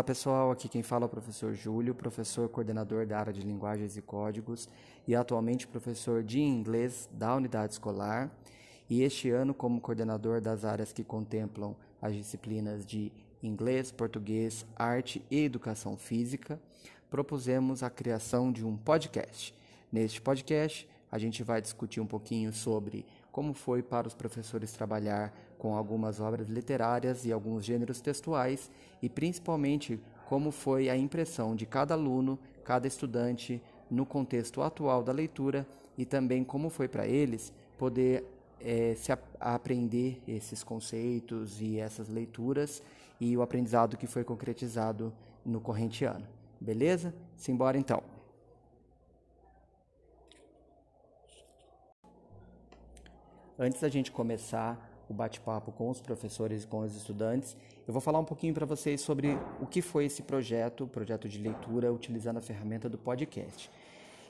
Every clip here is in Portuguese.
Olá pessoal, aqui quem fala é o professor Júlio, professor coordenador da área de linguagens e códigos e atualmente professor de inglês da unidade escolar. E este ano, como coordenador das áreas que contemplam as disciplinas de inglês, português, arte e educação física, propusemos a criação de um podcast. Neste podcast, a gente vai discutir um pouquinho sobre como foi para os professores trabalhar com algumas obras literárias e alguns gêneros textuais e principalmente como foi a impressão de cada aluno, cada estudante no contexto atual da leitura e também como foi para eles poder é, se a, aprender esses conceitos e essas leituras e o aprendizado que foi concretizado no corrente ano. Beleza? Simbora então. Antes da gente começar o bate-papo com os professores e com os estudantes, eu vou falar um pouquinho para vocês sobre o que foi esse projeto, projeto de leitura, utilizando a ferramenta do podcast.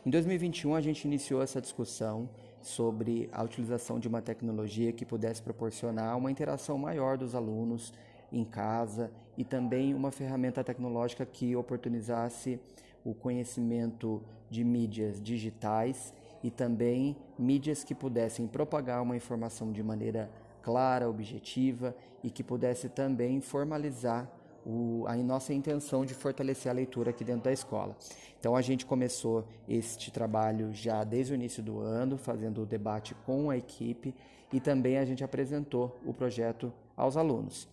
Em 2021, a gente iniciou essa discussão sobre a utilização de uma tecnologia que pudesse proporcionar uma interação maior dos alunos em casa e também uma ferramenta tecnológica que oportunizasse o conhecimento de mídias digitais e também mídias que pudessem propagar uma informação de maneira clara, objetiva e que pudesse também formalizar o, a nossa intenção de fortalecer a leitura aqui dentro da escola. Então a gente começou este trabalho já desde o início do ano, fazendo o debate com a equipe e também a gente apresentou o projeto aos alunos.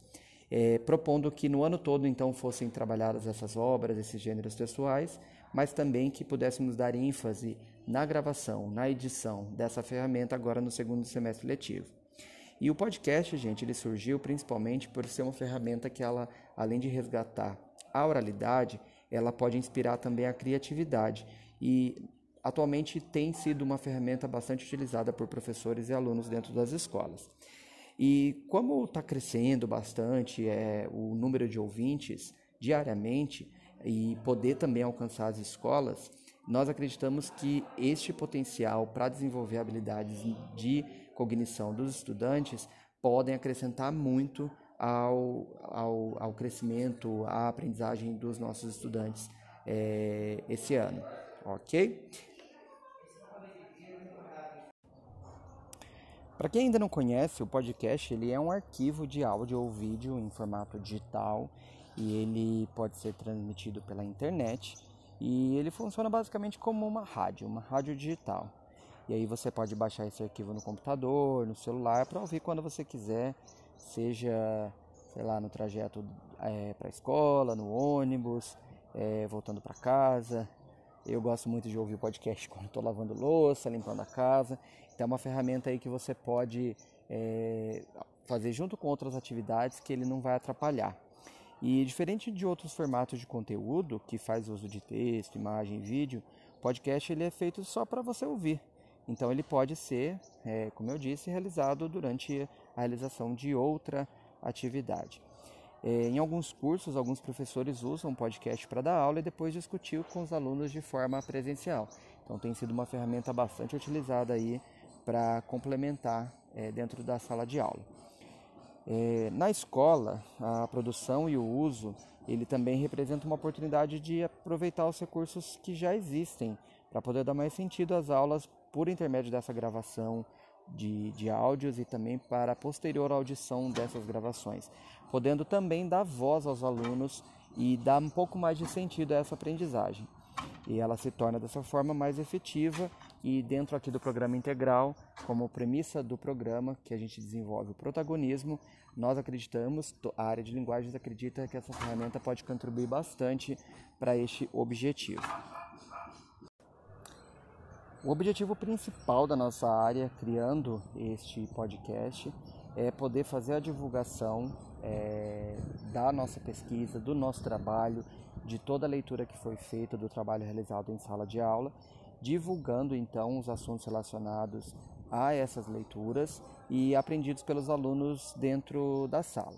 É, propondo que no ano todo então fossem trabalhadas essas obras, esses gêneros textuais, mas também que pudéssemos dar ênfase na gravação, na edição dessa ferramenta agora no segundo semestre letivo. E o podcast, gente, ele surgiu principalmente por ser uma ferramenta que ela, além de resgatar a oralidade, ela pode inspirar também a criatividade e atualmente tem sido uma ferramenta bastante utilizada por professores e alunos dentro das escolas. E como está crescendo bastante é, o número de ouvintes diariamente e poder também alcançar as escolas, nós acreditamos que este potencial para desenvolver habilidades de cognição dos estudantes podem acrescentar muito ao, ao, ao crescimento, à aprendizagem dos nossos estudantes é, esse ano, ok? Para quem ainda não conhece, o podcast ele é um arquivo de áudio ou vídeo em formato digital e ele pode ser transmitido pela internet e ele funciona basicamente como uma rádio, uma rádio digital. E aí você pode baixar esse arquivo no computador, no celular, para ouvir quando você quiser, seja, sei lá, no trajeto é, para a escola, no ônibus, é, voltando para casa. Eu gosto muito de ouvir podcast quando estou lavando louça, limpando a casa. Então é uma ferramenta aí que você pode é, fazer junto com outras atividades que ele não vai atrapalhar. E diferente de outros formatos de conteúdo, que faz uso de texto, imagem vídeo, podcast ele é feito só para você ouvir. Então ele pode ser, é, como eu disse, realizado durante a realização de outra atividade. É, em alguns cursos, alguns professores usam podcast para dar aula e depois discutir com os alunos de forma presencial. Então tem sido uma ferramenta bastante utilizada aí para complementar é, dentro da sala de aula. É, na escola, a produção e o uso, ele também representa uma oportunidade de aproveitar os recursos que já existem para poder dar mais sentido às aulas por intermédio dessa gravação de, de áudios e também para a posterior audição dessas gravações, podendo também dar voz aos alunos e dar um pouco mais de sentido a essa aprendizagem. E ela se torna dessa forma mais efetiva e dentro aqui do programa integral, como premissa do programa que a gente desenvolve o protagonismo, nós acreditamos, a área de linguagens acredita que essa ferramenta pode contribuir bastante para este objetivo. O objetivo principal da nossa área, criando este podcast, é poder fazer a divulgação é, da nossa pesquisa, do nosso trabalho, de toda a leitura que foi feita, do trabalho realizado em sala de aula divulgando então os assuntos relacionados a essas leituras e aprendidos pelos alunos dentro da sala.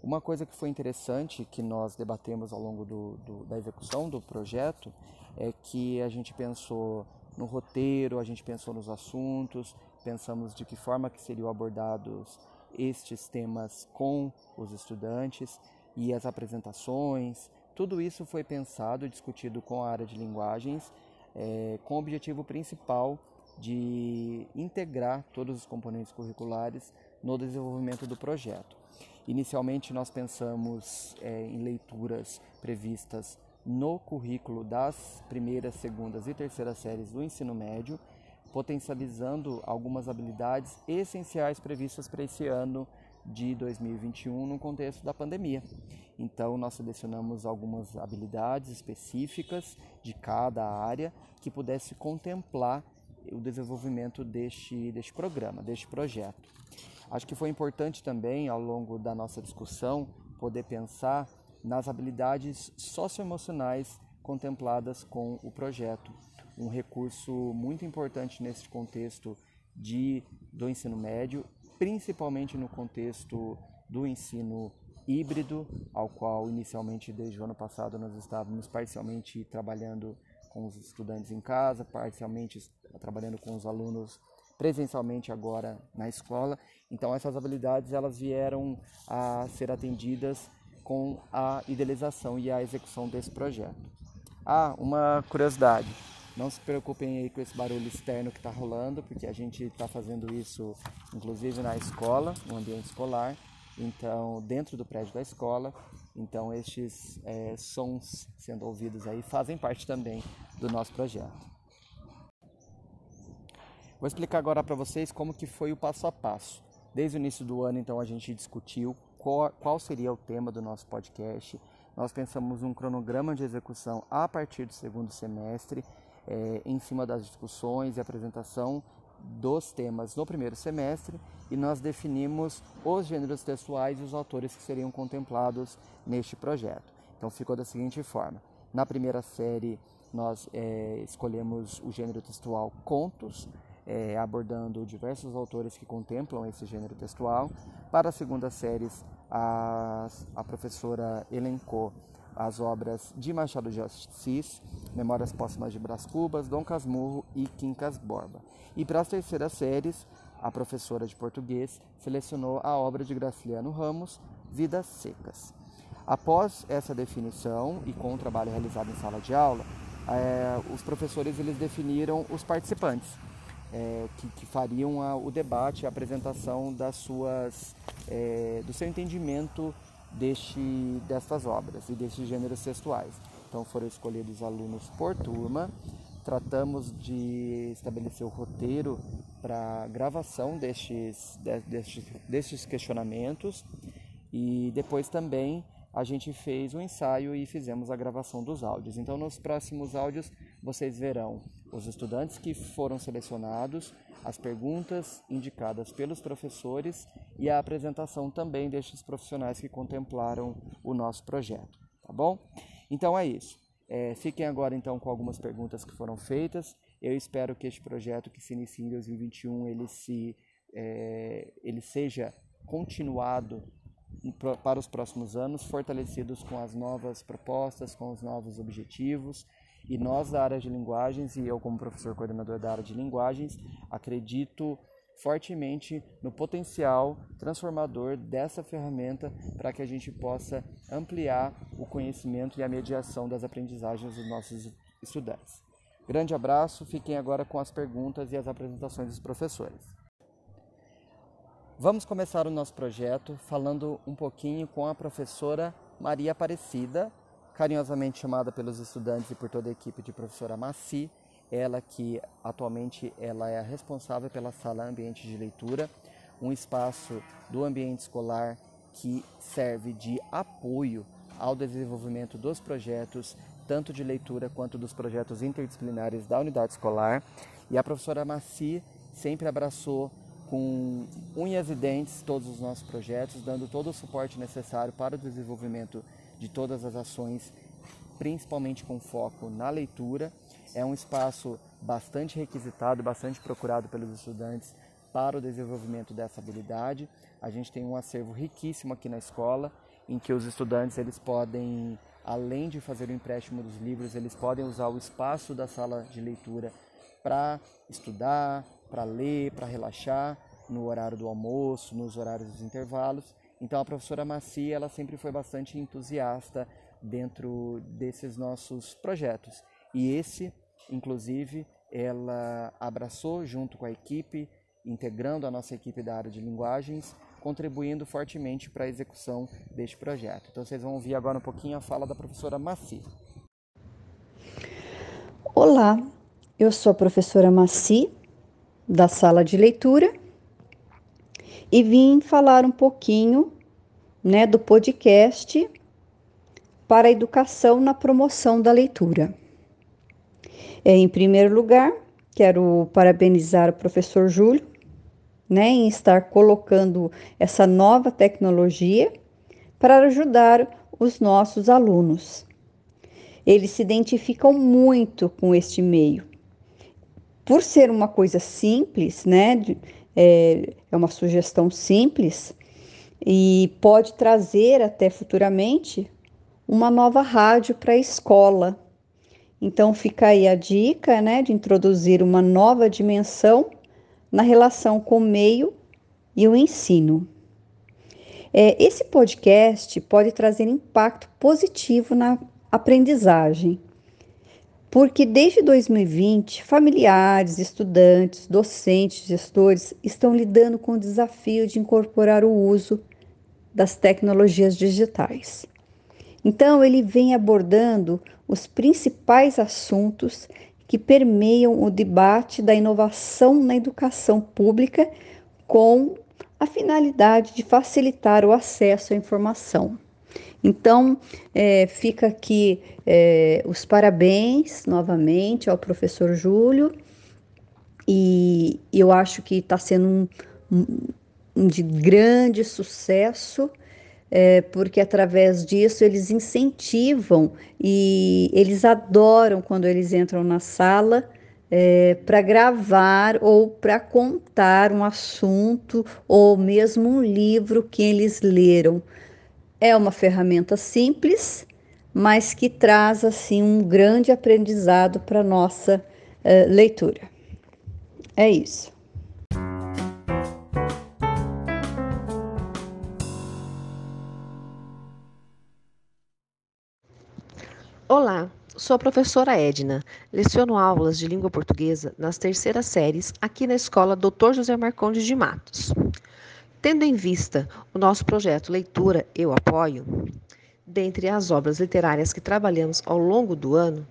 Uma coisa que foi interessante que nós debatemos ao longo do, do, da execução do projeto é que a gente pensou no roteiro, a gente pensou nos assuntos, pensamos de que forma que seriam abordados estes temas com os estudantes e as apresentações, Tudo isso foi pensado e discutido com a área de linguagens, é, com o objetivo principal de integrar todos os componentes curriculares no desenvolvimento do projeto. Inicialmente, nós pensamos é, em leituras previstas no currículo das primeiras, segundas e terceiras séries do ensino médio, potencializando algumas habilidades essenciais previstas para esse ano de 2021 no contexto da pandemia. Então, nós selecionamos algumas habilidades específicas de cada área que pudesse contemplar o desenvolvimento deste, deste programa, deste projeto. Acho que foi importante também, ao longo da nossa discussão, poder pensar nas habilidades socioemocionais contempladas com o projeto. Um recurso muito importante nesse contexto de, do ensino médio, principalmente no contexto do ensino híbrido, ao qual inicialmente desde o ano passado nós estávamos parcialmente trabalhando com os estudantes em casa, parcialmente trabalhando com os alunos presencialmente agora na escola. Então essas habilidades elas vieram a ser atendidas com a idealização e a execução desse projeto. Ah, uma curiosidade. Não se preocupem aí com esse barulho externo que está rolando, porque a gente está fazendo isso inclusive na escola, no ambiente escolar, então dentro do prédio da escola. Então estes é, sons sendo ouvidos aí fazem parte também do nosso projeto. Vou explicar agora para vocês como que foi o passo a passo. Desde o início do ano, então, a gente discutiu qual, seria o tema do nosso podcast. Nós pensamos um cronograma de execução a partir do segundo semestre, é, em cima das discussões e apresentação dos temas no primeiro semestre e nós definimos os gêneros textuais e os autores que seriam contemplados neste projeto. Então ficou da seguinte forma: na primeira série nós é, escolhemos o gênero textual contos, é, abordando diversos autores que contemplam esse gênero textual. Para a segunda série, a, a professora elencou as obras de Machado de Assis, Memórias Póstumas de Brás Cubas, Dom Casmurro e Quincas Borba. E para as terceiras séries, a professora de português selecionou a obra de Graciliano Ramos, Vidas Secas. Após essa definição e com o trabalho realizado em sala de aula, é, os professores eles definiram os participantes é, que, que, fariam a, o debate, a apresentação das suas, é, do seu entendimento deste, destas obras e destes gêneros textuais. Então foram escolhidos alunos por turma, tratamos de estabelecer o roteiro para gravação destes, destes, destes questionamentos e depois também a gente fez o um ensaio e fizemos a gravação dos áudios. Então, nos próximos áudios, vocês verão os estudantes que foram selecionados, as perguntas indicadas pelos professores e a apresentação também destes profissionais que contemplaram o nosso projeto, tá bom? Então é isso. É, fiquem agora então com algumas perguntas que foram feitas. Eu espero que este projeto que se inicia em 2021 ele se é, ele seja continuado para os próximos anos, fortalecidos com as novas propostas, com os novos objetivos. E nós da área de linguagens, e eu como professor coordenador da área de linguagens, acredito fortemente no potencial transformador dessa ferramenta para que a gente possa ampliar o conhecimento e a mediação das aprendizagens dos nossos estudantes. Grande abraço, fiquem agora com as perguntas e as apresentações dos professores. Vamos começar o nosso projeto falando um pouquinho com a professora Maria Aparecida, carinhosamente chamada pelos estudantes e por toda a equipe de professora Maci, ela que atualmente ela é a responsável pela sala ambiente de leitura, um espaço do ambiente escolar que serve de apoio ao desenvolvimento dos projetos, tanto de leitura quanto dos projetos interdisciplinares da unidade escolar. E a professora Maci sempre abraçou com unhas e dentes todos os nossos projetos, dando todo o suporte necessário para o desenvolvimento de todas as ações, principalmente com foco na leitura. É um espaço bastante requisitado, bastante procurado pelos estudantes para o desenvolvimento dessa habilidade. A gente tem um acervo riquíssimo aqui na escola, em que os estudantes eles podem, além de fazer o empréstimo dos livros, eles podem usar o espaço da sala de leitura para estudar, para ler, para relaxar no horário do almoço, nos horários dos intervalos. Então a professora Macia, ela sempre foi bastante entusiasta dentro desses nossos projetos. E esse, inclusive, ela abraçou junto com a equipe, integrando a nossa equipe da área de linguagens, contribuindo fortemente para a execução deste projeto. Então vocês vão ouvir agora um pouquinho a fala da professora Maci. Olá, eu sou a professora Maci, da sala de leitura, e vim falar um pouquinho né, do podcast para a educação na promoção da leitura. É, em primeiro lugar, quero parabenizar o professor Júlio né, em estar colocando essa nova tecnologia para ajudar os nossos alunos. Eles se identificam muito com este meio. Por ser uma coisa simples, né, é, é uma sugestão simples e pode trazer até futuramente uma nova rádio para a escola. Então fica aí a dica, né, de introduzir uma nova dimensão na relação com o meio e o ensino. É, esse podcast pode trazer impacto positivo na aprendizagem, porque desde 2020, familiares, estudantes, docentes, gestores estão lidando com o desafio de incorporar o uso das tecnologias digitais. Então, ele vem abordando os principais assuntos que permeiam o debate da inovação na educação pública com a finalidade de facilitar o acesso à informação. Então, é, fica aqui é, os parabéns novamente ao professor Júlio, e eu acho que está sendo um, um, um, de grande sucesso é, porque através disso eles incentivam e eles adoram quando eles entram na sala é, para gravar ou para contar um assunto ou mesmo um livro que eles leram. É uma ferramenta simples, mas que traz assim um grande aprendizado para nossa é, leitura. É isso. Olá, sou a professora Edna. Leciono aulas de língua portuguesa nas terceiras séries aqui na escola Dr. José Marcondes de Matos. Tendo em vista o nosso projeto Leitura Eu Apoio, dentre as obras literárias que trabalhamos ao longo do ano,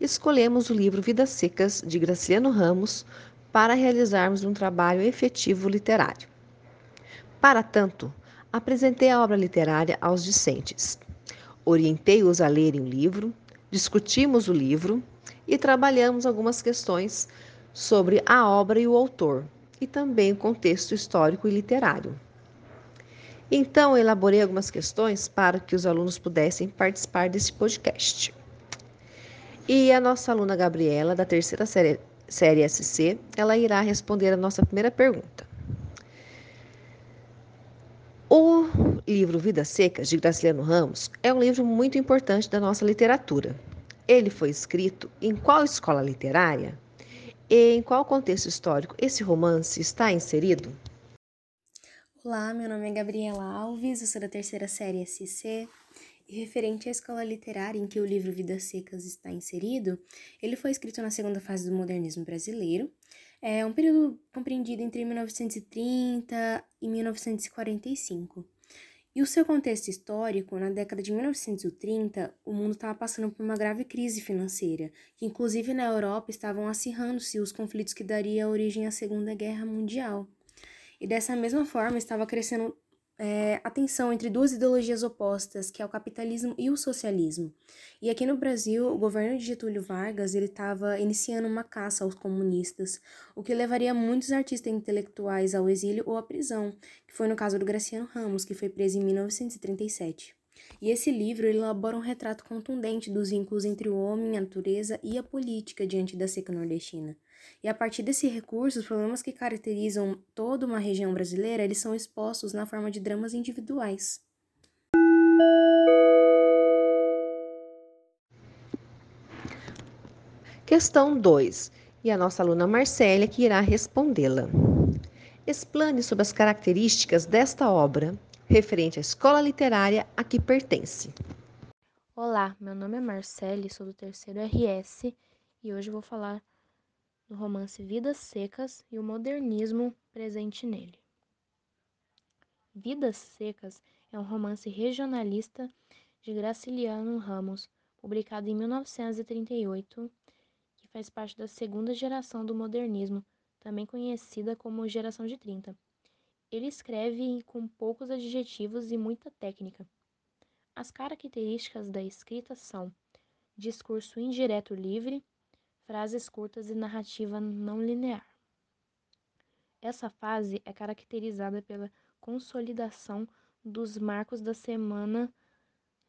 escolhemos o livro Vidas Secas de Graciliano Ramos para realizarmos um trabalho efetivo literário. Para tanto, apresentei a obra literária aos discentes Orientei-os a lerem o livro, discutimos o livro e trabalhamos algumas questões sobre a obra e o autor, e também o contexto histórico e literário. Então, elaborei algumas questões para que os alunos pudessem participar desse podcast. E a nossa aluna Gabriela, da terceira série, série SC, ela irá responder a nossa primeira pergunta. O livro Vidas Secas, de Graciliano Ramos, é um livro muito importante da nossa literatura. Ele foi escrito em qual escola literária e em qual contexto histórico esse romance está inserido? Olá, meu nome é Gabriela Alves, eu sou da terceira série SC. E referente à escola literária em que o livro Vidas Secas está inserido, ele foi escrito na segunda fase do modernismo brasileiro é um período compreendido entre 1930 e 1945. E o seu contexto histórico, na década de 1930, o mundo estava passando por uma grave crise financeira, que inclusive na Europa estavam acirrando-se os conflitos que daria origem à Segunda Guerra Mundial. E dessa mesma forma estava crescendo é, a tensão entre duas ideologias opostas, que é o capitalismo e o socialismo. E aqui no Brasil, o governo de Getúlio Vargas ele estava iniciando uma caça aos comunistas, o que levaria muitos artistas intelectuais ao exílio ou à prisão, que foi no caso do Graciano Ramos, que foi preso em 1937. E esse livro elabora um retrato contundente dos vínculos entre o homem, a natureza e a política diante da seca nordestina. E a partir desse recurso, os problemas que caracterizam toda uma região brasileira, eles são expostos na forma de dramas individuais. Questão 2. E a nossa aluna Marcélia que irá respondê-la. Explane sobre as características desta obra referente à escola literária a que pertence. Olá, meu nome é Marcele, sou do terceiro RS e hoje vou falar do romance Vidas Secas e o modernismo presente nele. Vidas Secas é um romance regionalista de Graciliano Ramos, publicado em 1938, que faz parte da segunda geração do modernismo, também conhecida como geração de 30. Ele escreve com poucos adjetivos e muita técnica as características da escrita são discurso indireto livre, frases curtas e narrativa não linear. Essa fase é caracterizada pela consolidação dos marcos da Semana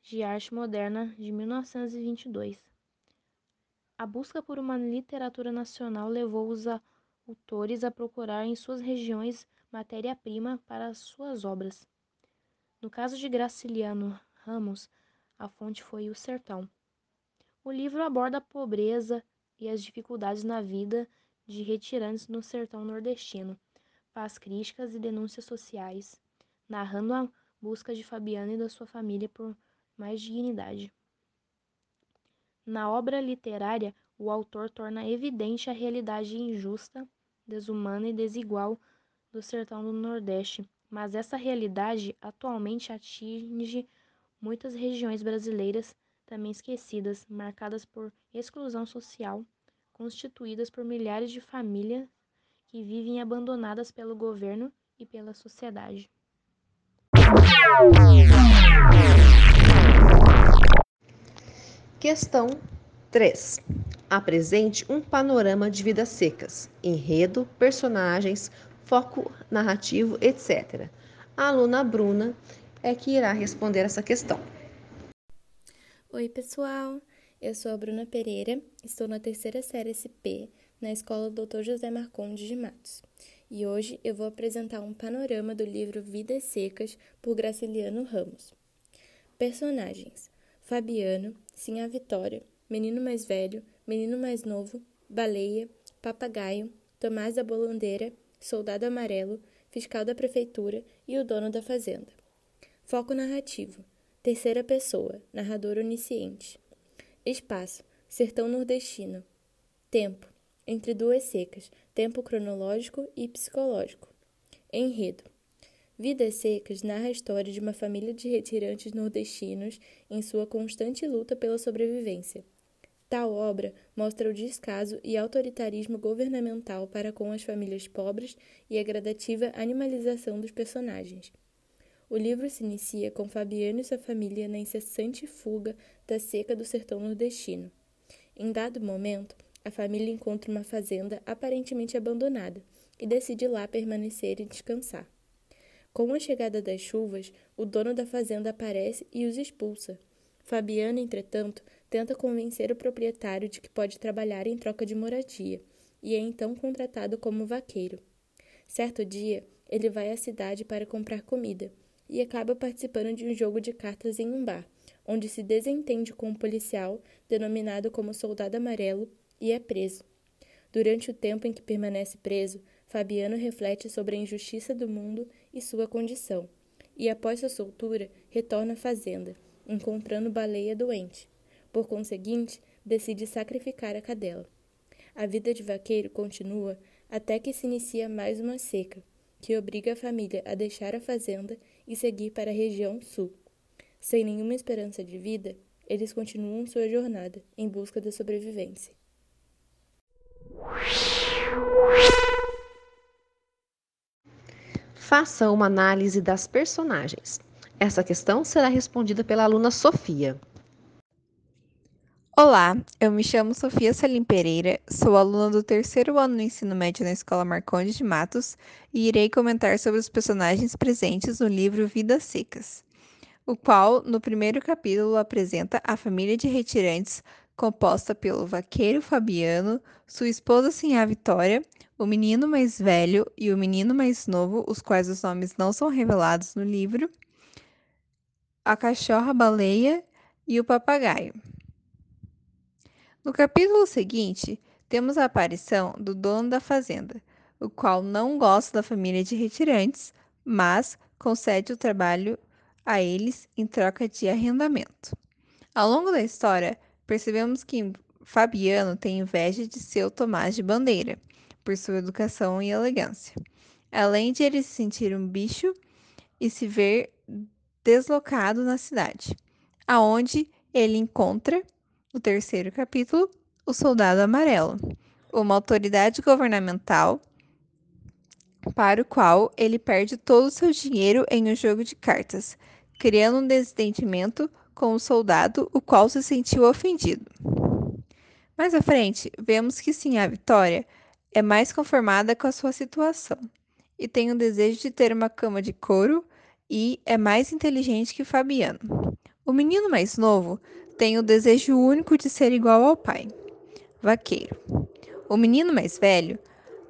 de Arte Moderna de 1922. A busca por uma literatura nacional levou os autores a procurar em suas regiões matéria-prima para suas obras. No caso de Graciliano Ramos, a fonte foi o sertão. O livro aborda a pobreza e as dificuldades na vida de retirantes no sertão nordestino, faz críticas e denúncias sociais, narrando a busca de Fabiana e da sua família por mais dignidade. Na obra literária, o autor torna evidente a realidade injusta, desumana e desigual do sertão do Nordeste, mas essa realidade atualmente atinge muitas regiões brasileiras também esquecidas, marcadas por exclusão social, constituídas por milhares de famílias que vivem abandonadas pelo governo e pela sociedade. Questão 3. Apresente um panorama de vidas secas, enredo, personagens, foco narrativo, etc. A aluna Bruna é que irá responder essa questão. Oi, pessoal! Eu sou a Bruna Pereira, estou na terceira série SP na Escola Dr. José Marcondes de Matos. E hoje eu vou apresentar um panorama do livro Vidas Secas por Graciliano Ramos. Personagens: Fabiano, Sinha Vitória, Menino Mais Velho, Menino Mais Novo, Baleia, Papagaio, Tomás da Bolandeira, Soldado Amarelo, Fiscal da Prefeitura e o dono da fazenda. Foco narrativo. Terceira pessoa. Narrador onisciente. Espaço. Sertão nordestino. Tempo. Entre duas secas. Tempo cronológico e psicológico. Enredo. Vidas Secas narra a história de uma família de retirantes nordestinos em sua constante luta pela sobrevivência. Tal obra mostra o descaso e autoritarismo governamental para com as famílias pobres e a gradativa animalização dos personagens. O livro se inicia com Fabiano e sua família na incessante fuga da seca do sertão nordestino. Em dado momento, a família encontra uma fazenda aparentemente abandonada e decide lá permanecer e descansar. Com a chegada das chuvas, o dono da fazenda aparece e os expulsa. Fabiano, entretanto, tenta convencer o proprietário de que pode trabalhar em troca de moradia e é então contratado como vaqueiro. Certo dia, ele vai à cidade para comprar comida e acaba participando de um jogo de cartas em um bar, onde se desentende com um policial denominado como Soldado Amarelo e é preso. Durante o tempo em que permanece preso, Fabiano reflete sobre a injustiça do mundo e sua condição, e após sua soltura, retorna à fazenda, encontrando Baleia doente. Por conseguinte, decide sacrificar a cadela. A vida de vaqueiro continua até que se inicia mais uma seca, que obriga a família a deixar a fazenda e seguir para a região sul. Sem nenhuma esperança de vida, eles continuam sua jornada em busca da sobrevivência. Faça uma análise das personagens. Essa questão será respondida pela aluna Sofia. Olá, eu me chamo Sofia Salim Pereira, sou aluna do terceiro ano do ensino médio na Escola Marcondes de Matos e irei comentar sobre os personagens presentes no livro Vidas Secas, o qual, no primeiro capítulo, apresenta a família de retirantes composta pelo vaqueiro Fabiano, sua esposa Sinhá Vitória, o menino mais velho e o menino mais novo, os quais os nomes não são revelados no livro, a cachorra baleia e o papagaio. No capítulo seguinte, temos a aparição do dono da fazenda, o qual não gosta da família de retirantes, mas concede o trabalho a eles em troca de arrendamento. Ao longo da história, percebemos que Fabiano tem inveja de seu Tomás de Bandeira, por sua educação e elegância. Além de ele se sentir um bicho e se ver deslocado na cidade, aonde ele encontra, no terceiro capítulo, o soldado amarelo, uma autoridade governamental para o qual ele perde todo o seu dinheiro em um jogo de cartas, criando um desentendimento com o soldado, o qual se sentiu ofendido. Mais à frente, vemos que sim, a Vitória é mais conformada com a sua situação e tem o desejo de ter uma cama de couro e é mais inteligente que Fabiano. O menino mais novo tem o desejo único de ser igual ao pai, vaqueiro. O menino mais velho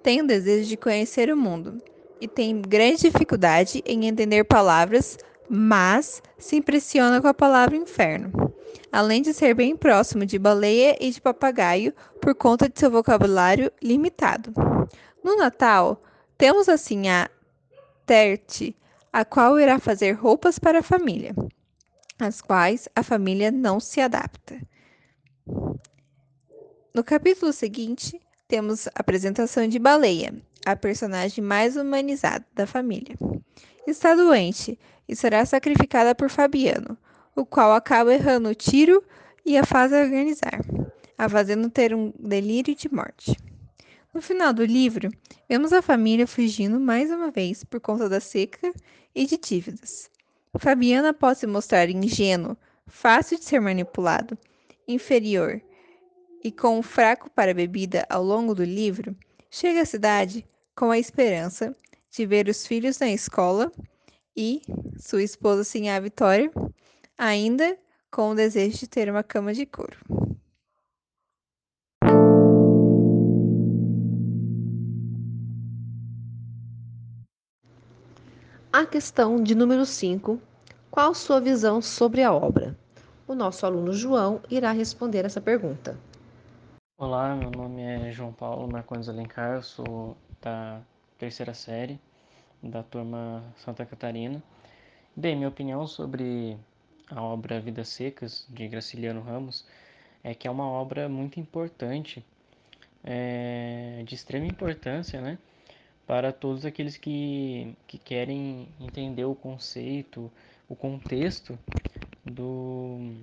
tem o desejo de conhecer o mundo e tem grande dificuldade em entender palavras, mas se impressiona com a palavra inferno, além de ser bem próximo de baleia e de papagaio por conta de seu vocabulário limitado. No Natal, temos assim a Terte, a qual irá fazer roupas para a família, às quais a família não se adapta. No capítulo seguinte, temos a apresentação de Baleia, a personagem mais humanizada da família. Está doente e será sacrificada por Fabiano, o qual acaba errando o tiro e a faz organizar, a fazendo ter um delírio de morte. No final do livro, vemos a família fugindo mais uma vez por conta da seca e de dívidas. Fabiana pode se mostrar ingênuo, fácil de ser manipulado, inferior e com um fraco para a bebida ao longo do livro, chega à cidade com a esperança de ver os filhos na escola e sua esposa Sinhá Vitória, ainda com o desejo de ter uma cama de couro. A questão de número 5. Qual sua visão sobre a obra? O nosso aluno João irá responder essa pergunta. Olá, meu nome é João Paulo Marcondes Alencar, sou da terceira série da turma Santa Catarina. Bem, minha opinião sobre a obra Vidas Secas, de Graciliano Ramos, é que é uma obra muito importante, é, de extrema importância, né? Para todos aqueles que, que querem entender o conceito, o contexto do,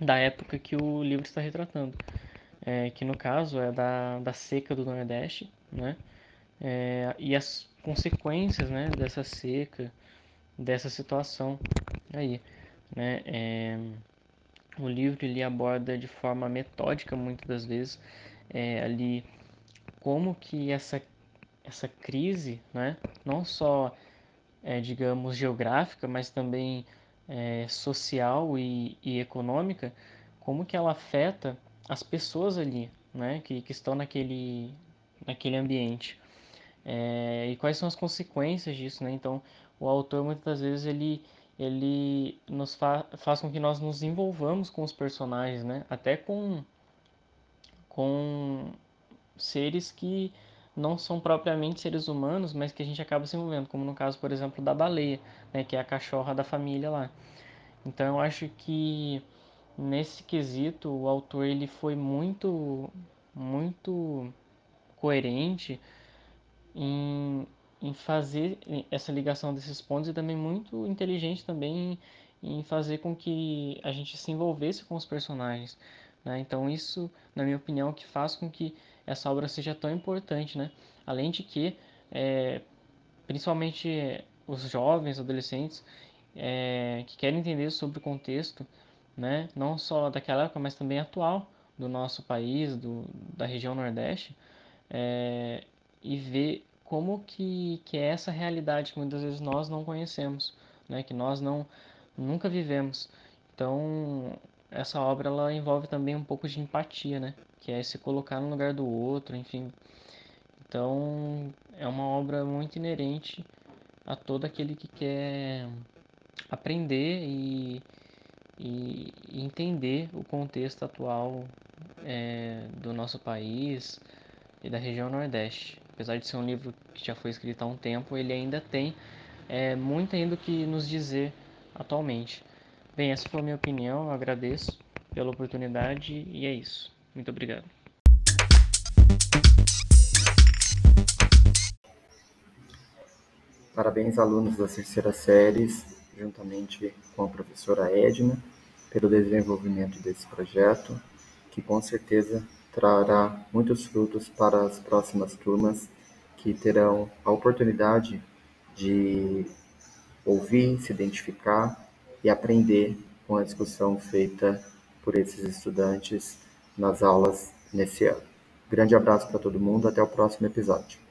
da época que o livro está retratando, é, que no caso é da, da seca do Nordeste, né? É, e as consequências né, dessa seca, dessa situação aí. Né? É, o livro ele aborda de forma metódica muitas das vezes é, ali como que essa essa crise, né, não só, é, digamos, geográfica, mas também é, social e, e, econômica, como que ela afeta as pessoas ali, né, que, que estão naquele, naquele ambiente. É, e quais são as consequências disso, né? Então, o autor muitas vezes ele ele nos fa faz com que nós nos envolvamos com os personagens, né? Até com com seres que não são propriamente seres humanos, mas que a gente acaba se envolvendo, como no caso, por exemplo, da baleia, né, que é a cachorra da família lá. Então eu acho que nesse quesito o autor ele foi muito muito coerente em, em fazer essa ligação desses pontos e também muito inteligente também em, em fazer com que a gente se envolvesse com os personagens. Né? Então isso, na minha opinião, que faz com que essa obra seja tão importante, né? Além de que, é, principalmente os jovens, adolescentes, é, que querem entender sobre o contexto, né? Não só daquela época, mas também atual do nosso país, do, da região Nordeste, é, e ver como que, que é essa realidade que muitas vezes nós não conhecemos, né? Que nós não nunca vivemos. Então, essa obra ela envolve também um pouco de empatia, né? Que é se colocar no lugar do outro, enfim. Então, é uma obra muito inerente a todo aquele que quer aprender e, e, entender o contexto atual é, do nosso país e da região Nordeste. Apesar de ser um livro que já foi escrito há um tempo, ele ainda tem é, muito ainda o que nos dizer atualmente. Bem, essa foi a minha opinião, eu agradeço pela oportunidade e é isso. Muito obrigado. Parabéns, alunos das terceiras séries, juntamente com a professora Edna, pelo desenvolvimento desse projeto, que com certeza trará muitos frutos para as próximas turmas que terão a oportunidade de ouvir, se identificar e aprender com a discussão feita por esses estudantes nas aulas nesse ano. Grande abraço para todo mundo, até o próximo episódio.